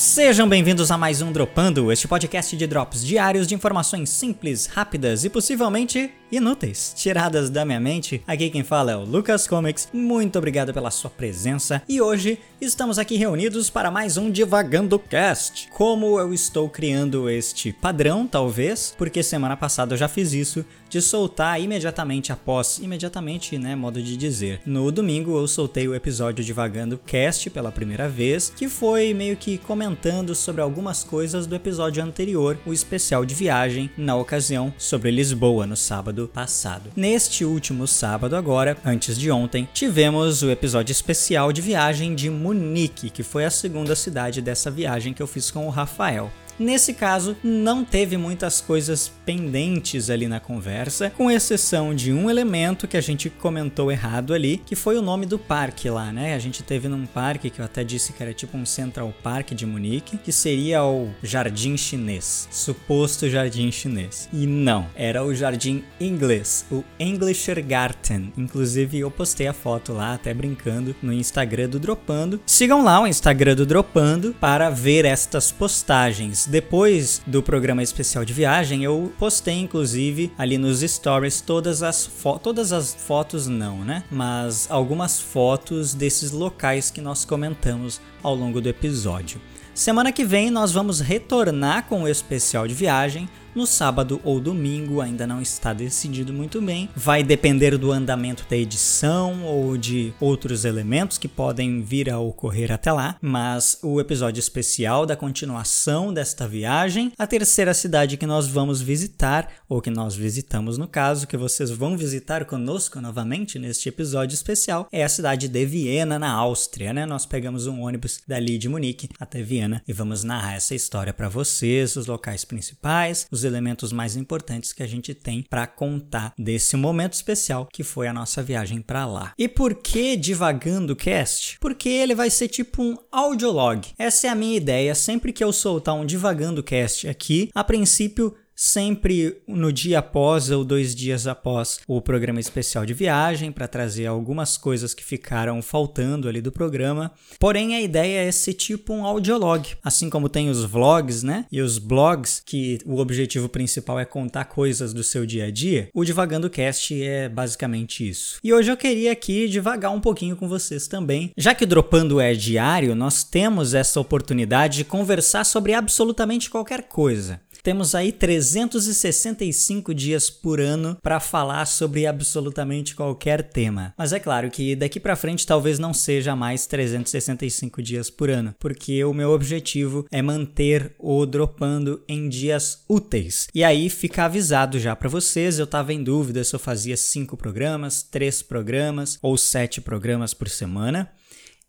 Sejam bem-vindos a mais um Dropando, este podcast de drops diários de informações simples, rápidas e possivelmente inúteis, tiradas da minha mente. Aqui quem fala é o Lucas Comics. Muito obrigado pela sua presença e hoje estamos aqui reunidos para mais um Divagando Cast. Como eu estou criando este padrão, talvez, porque semana passada eu já fiz isso, de soltar imediatamente após, imediatamente, né, modo de dizer. No domingo eu soltei o episódio Divagando Cast pela primeira vez, que foi meio que comentando sobre algumas coisas do episódio anterior, o especial de viagem, na ocasião sobre Lisboa no sábado sábado passado. Neste último sábado, agora, antes de ontem, tivemos o episódio especial de viagem de Munique, que foi a segunda cidade dessa viagem que eu fiz com o Rafael. Nesse caso, não teve muitas coisas pendentes ali na conversa, com exceção de um elemento que a gente comentou errado ali, que foi o nome do parque lá, né? A gente teve num parque que eu até disse que era tipo um Central Park de Munique, que seria o Jardim Chinês, suposto Jardim Chinês. E não, era o Jardim Inglês, o Englischer Garten. Inclusive eu postei a foto lá, até brincando, no Instagram do Dropando. Sigam lá o Instagram do Dropando para ver estas postagens depois do programa especial de viagem, eu postei inclusive ali nos stories todas as todas as fotos não, né? Mas algumas fotos desses locais que nós comentamos ao longo do episódio. Semana que vem nós vamos retornar com o especial de viagem no sábado ou domingo, ainda não está decidido muito bem. Vai depender do andamento da edição ou de outros elementos que podem vir a ocorrer até lá, mas o episódio especial da continuação desta viagem, a terceira cidade que nós vamos visitar, ou que nós visitamos no caso, que vocês vão visitar conosco novamente neste episódio especial, é a cidade de Viena, na Áustria, né? Nós pegamos um ônibus dali de Munique até Viena e vamos narrar essa história para vocês, os locais principais, os os elementos mais importantes que a gente tem para contar desse momento especial que foi a nossa viagem para lá. E por que divagando cast? Porque ele vai ser tipo um audiolog. Essa é a minha ideia sempre que eu soltar um divagando cast aqui, a princípio sempre no dia após ou dois dias após o programa especial de viagem para trazer algumas coisas que ficaram faltando ali do programa. Porém, a ideia é ser tipo um audiolog, assim como tem os vlogs, né? E os blogs, que o objetivo principal é contar coisas do seu dia a dia. O Divagando Cast é basicamente isso. E hoje eu queria aqui divagar um pouquinho com vocês também. Já que o Dropando é diário, nós temos essa oportunidade de conversar sobre absolutamente qualquer coisa. Temos aí 365 dias por ano para falar sobre absolutamente qualquer tema. Mas é claro que daqui para frente talvez não seja mais 365 dias por ano, porque o meu objetivo é manter o dropando em dias úteis. E aí fica avisado já para vocês, eu tava em dúvida se eu fazia 5 programas, 3 programas ou 7 programas por semana.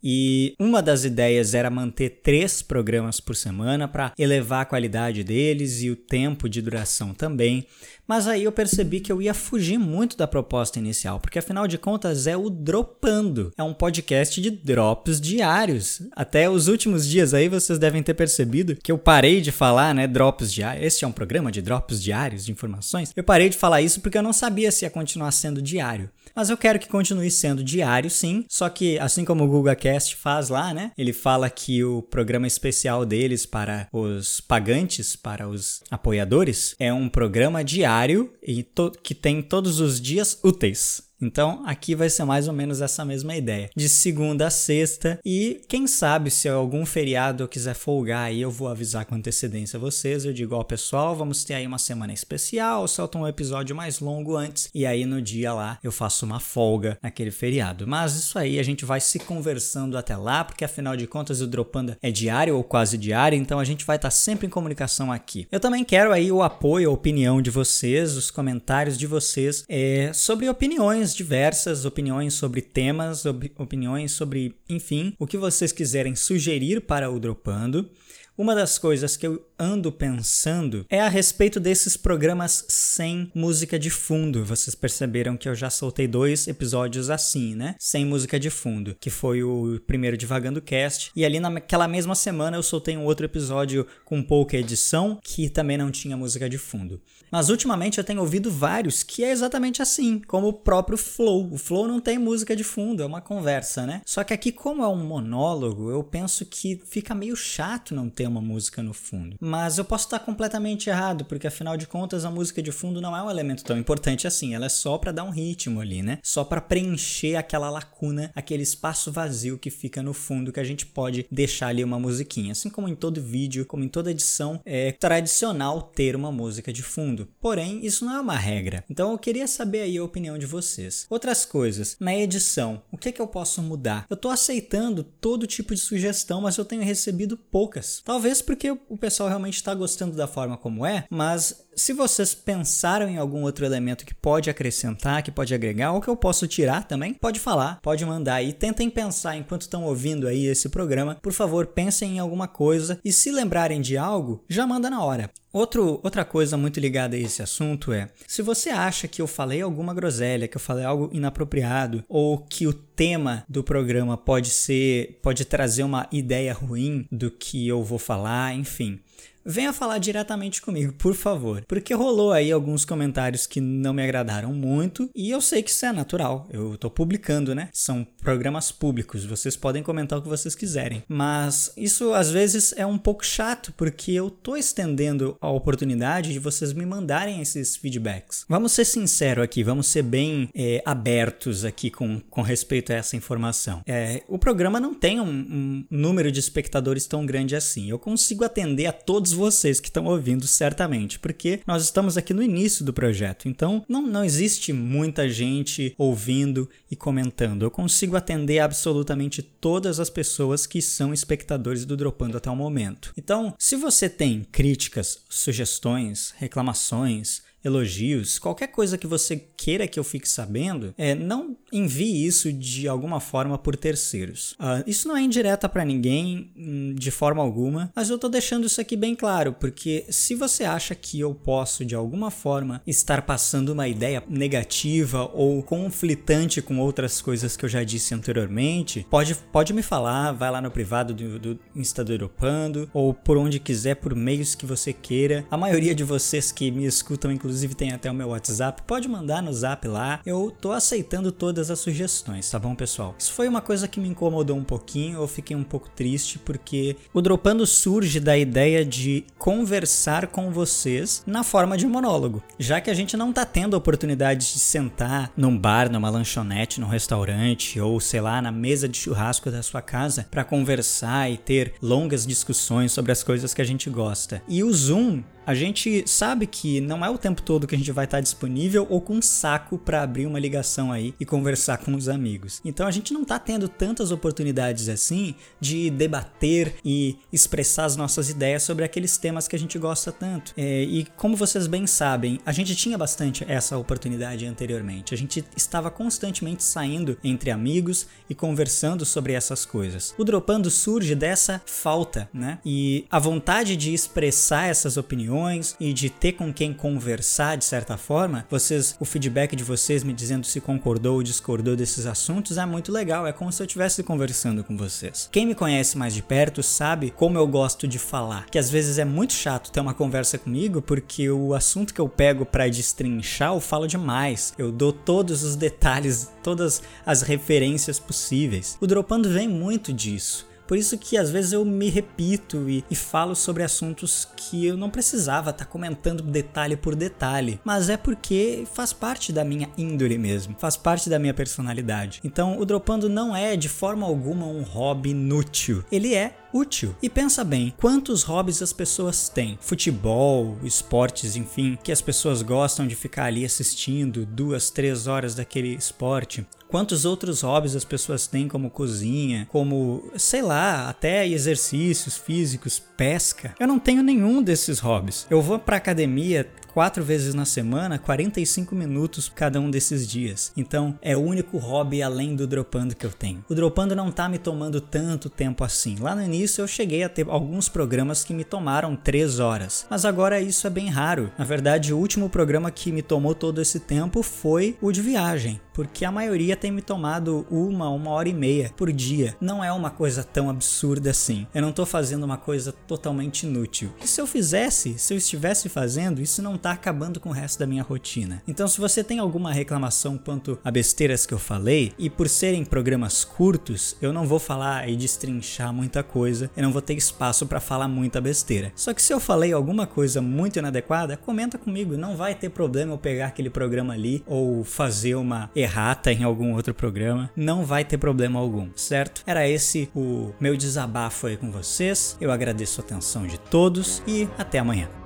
E uma das ideias era manter três programas por semana para elevar a qualidade deles e o tempo de duração também. Mas aí eu percebi que eu ia fugir muito da proposta inicial, porque afinal de contas é o Dropando. É um podcast de drops diários. Até os últimos dias aí vocês devem ter percebido que eu parei de falar, né, drops diários. Este é um programa de drops diários de informações. Eu parei de falar isso porque eu não sabia se ia continuar sendo diário. Mas eu quero que continue sendo diário, sim. Só que, assim como o GugaCast faz lá, né? Ele fala que o programa especial deles para os pagantes, para os apoiadores, é um programa diário e que tem todos os dias úteis. Então, aqui vai ser mais ou menos essa mesma ideia. De segunda a sexta. E quem sabe se algum feriado eu quiser folgar aí, eu vou avisar com antecedência a vocês. Eu digo, ó, pessoal, vamos ter aí uma semana especial. Solta um episódio mais longo antes. E aí no dia lá eu faço uma folga naquele feriado. Mas isso aí a gente vai se conversando até lá, porque afinal de contas o Dropanda é diário ou quase diário. Então a gente vai estar tá sempre em comunicação aqui. Eu também quero aí o apoio, a opinião de vocês, os comentários de vocês é, sobre opiniões opiniões diversas, opiniões sobre temas, op opiniões sobre, enfim, o que vocês quiserem sugerir para o Dropando. Uma das coisas que eu ando pensando é a respeito desses programas sem música de fundo. Vocês perceberam que eu já soltei dois episódios assim, né? Sem música de fundo, que foi o primeiro Divagando Cast. E ali naquela mesma semana eu soltei um outro episódio com pouca edição, que também não tinha música de fundo. Mas ultimamente eu tenho ouvido vários que é exatamente assim, como o próprio Flow. O Flow não tem música de fundo, é uma conversa, né? Só que aqui, como é um monólogo, eu penso que fica meio chato não ter uma música no fundo. Mas eu posso estar completamente errado, porque afinal de contas a música de fundo não é um elemento tão importante assim, ela é só para dar um ritmo ali, né? Só para preencher aquela lacuna, aquele espaço vazio que fica no fundo que a gente pode deixar ali uma musiquinha. Assim como em todo vídeo, como em toda edição, é tradicional ter uma música de fundo. Porém, isso não é uma regra. Então eu queria saber aí a opinião de vocês. Outras coisas, na edição, o que é que eu posso mudar? Eu tô aceitando todo tipo de sugestão, mas eu tenho recebido poucas. Talvez porque o pessoal realmente está gostando da forma como é, mas se vocês pensaram em algum outro elemento que pode acrescentar, que pode agregar, ou que eu posso tirar também, pode falar, pode mandar aí. Tentem pensar enquanto estão ouvindo aí esse programa. Por favor, pensem em alguma coisa e se lembrarem de algo, já manda na hora. Outro, outra coisa muito ligada a esse assunto é: se você acha que eu falei alguma groselha, que eu falei algo inapropriado, ou que o tema do programa pode ser, pode trazer uma ideia ruim do que eu vou falar, enfim, venha falar diretamente comigo, por favor. Porque rolou aí alguns comentários que não me agradaram muito e eu sei que isso é natural. Eu tô publicando, né? São programas públicos, vocês podem comentar o que vocês quiserem. Mas isso às vezes é um pouco chato porque eu tô estendendo a oportunidade de vocês me mandarem esses feedbacks. Vamos ser sinceros aqui, vamos ser bem é, abertos aqui com, com respeito a essa informação. É, o programa não tem um, um número de espectadores tão grande assim. Eu consigo atender a todos todos vocês que estão ouvindo, certamente, porque nós estamos aqui no início do projeto, então não, não existe muita gente ouvindo e comentando. Eu consigo atender absolutamente todas as pessoas que são espectadores do Dropando até o momento. Então, se você tem críticas, sugestões, reclamações, elogios, qualquer coisa que você queira que eu fique sabendo, é, não envie isso de alguma forma por terceiros. Uh, isso não é indireta para ninguém hum, de forma alguma, mas eu tô deixando isso aqui bem claro, porque se você acha que eu posso de alguma forma estar passando uma ideia negativa ou conflitante com outras coisas que eu já disse anteriormente, pode, pode me falar, vai lá no privado do, do Insta do Europando ou por onde quiser, por meios que você queira. A maioria de vocês que me escutam, inclusive, inclusive tem até o meu WhatsApp, pode mandar no zap lá. Eu tô aceitando todas as sugestões, tá bom, pessoal? Isso foi uma coisa que me incomodou um pouquinho, eu fiquei um pouco triste porque o Dropando surge da ideia de conversar com vocês na forma de monólogo, já que a gente não tá tendo a oportunidade de sentar num bar, numa lanchonete, num restaurante ou sei lá, na mesa de churrasco da sua casa para conversar e ter longas discussões sobre as coisas que a gente gosta. E o Zoom a gente sabe que não é o tempo todo que a gente vai estar disponível ou com saco para abrir uma ligação aí e conversar com os amigos. Então a gente não está tendo tantas oportunidades assim de debater e expressar as nossas ideias sobre aqueles temas que a gente gosta tanto. É, e como vocês bem sabem, a gente tinha bastante essa oportunidade anteriormente. A gente estava constantemente saindo entre amigos e conversando sobre essas coisas. O Dropando surge dessa falta, né? E a vontade de expressar essas opiniões opiniões e de ter com quem conversar de certa forma, vocês, o feedback de vocês me dizendo se concordou ou discordou desses assuntos é muito legal, é como se eu estivesse conversando com vocês. Quem me conhece mais de perto sabe como eu gosto de falar, que às vezes é muito chato ter uma conversa comigo porque o assunto que eu pego para destrinchar eu falo demais. Eu dou todos os detalhes, todas as referências possíveis. O Dropando vem muito disso. Por isso que às vezes eu me repito e, e falo sobre assuntos que eu não precisava estar tá comentando detalhe por detalhe, mas é porque faz parte da minha índole mesmo, faz parte da minha personalidade. Então o Dropando não é de forma alguma um hobby inútil, ele é útil. E pensa bem, quantos hobbies as pessoas têm? Futebol, esportes, enfim, que as pessoas gostam de ficar ali assistindo duas, três horas daquele esporte. Quantos outros hobbies as pessoas têm, como cozinha, como, sei lá, até exercícios físicos, pesca? Eu não tenho nenhum desses hobbies. Eu vou pra academia quatro vezes na semana, 45 minutos cada um desses dias. Então é o único hobby além do dropando que eu tenho. O dropando não tá me tomando tanto tempo assim. Lá no início eu cheguei a ter alguns programas que me tomaram três horas, mas agora isso é bem raro. Na verdade, o último programa que me tomou todo esse tempo foi o de viagem porque a maioria tem me tomado uma, uma hora e meia por dia. Não é uma coisa tão absurda assim. Eu não tô fazendo uma coisa totalmente inútil. E se eu fizesse, se eu estivesse fazendo, isso não tá acabando com o resto da minha rotina. Então, se você tem alguma reclamação quanto a besteiras que eu falei, e por serem programas curtos, eu não vou falar e destrinchar muita coisa, eu não vou ter espaço para falar muita besteira. Só que se eu falei alguma coisa muito inadequada, comenta comigo, não vai ter problema eu pegar aquele programa ali ou fazer uma errata em algum outro programa, não vai ter problema algum, certo? Era esse o meu desabafo aí com vocês. Eu agradeço a atenção de todos e até amanhã.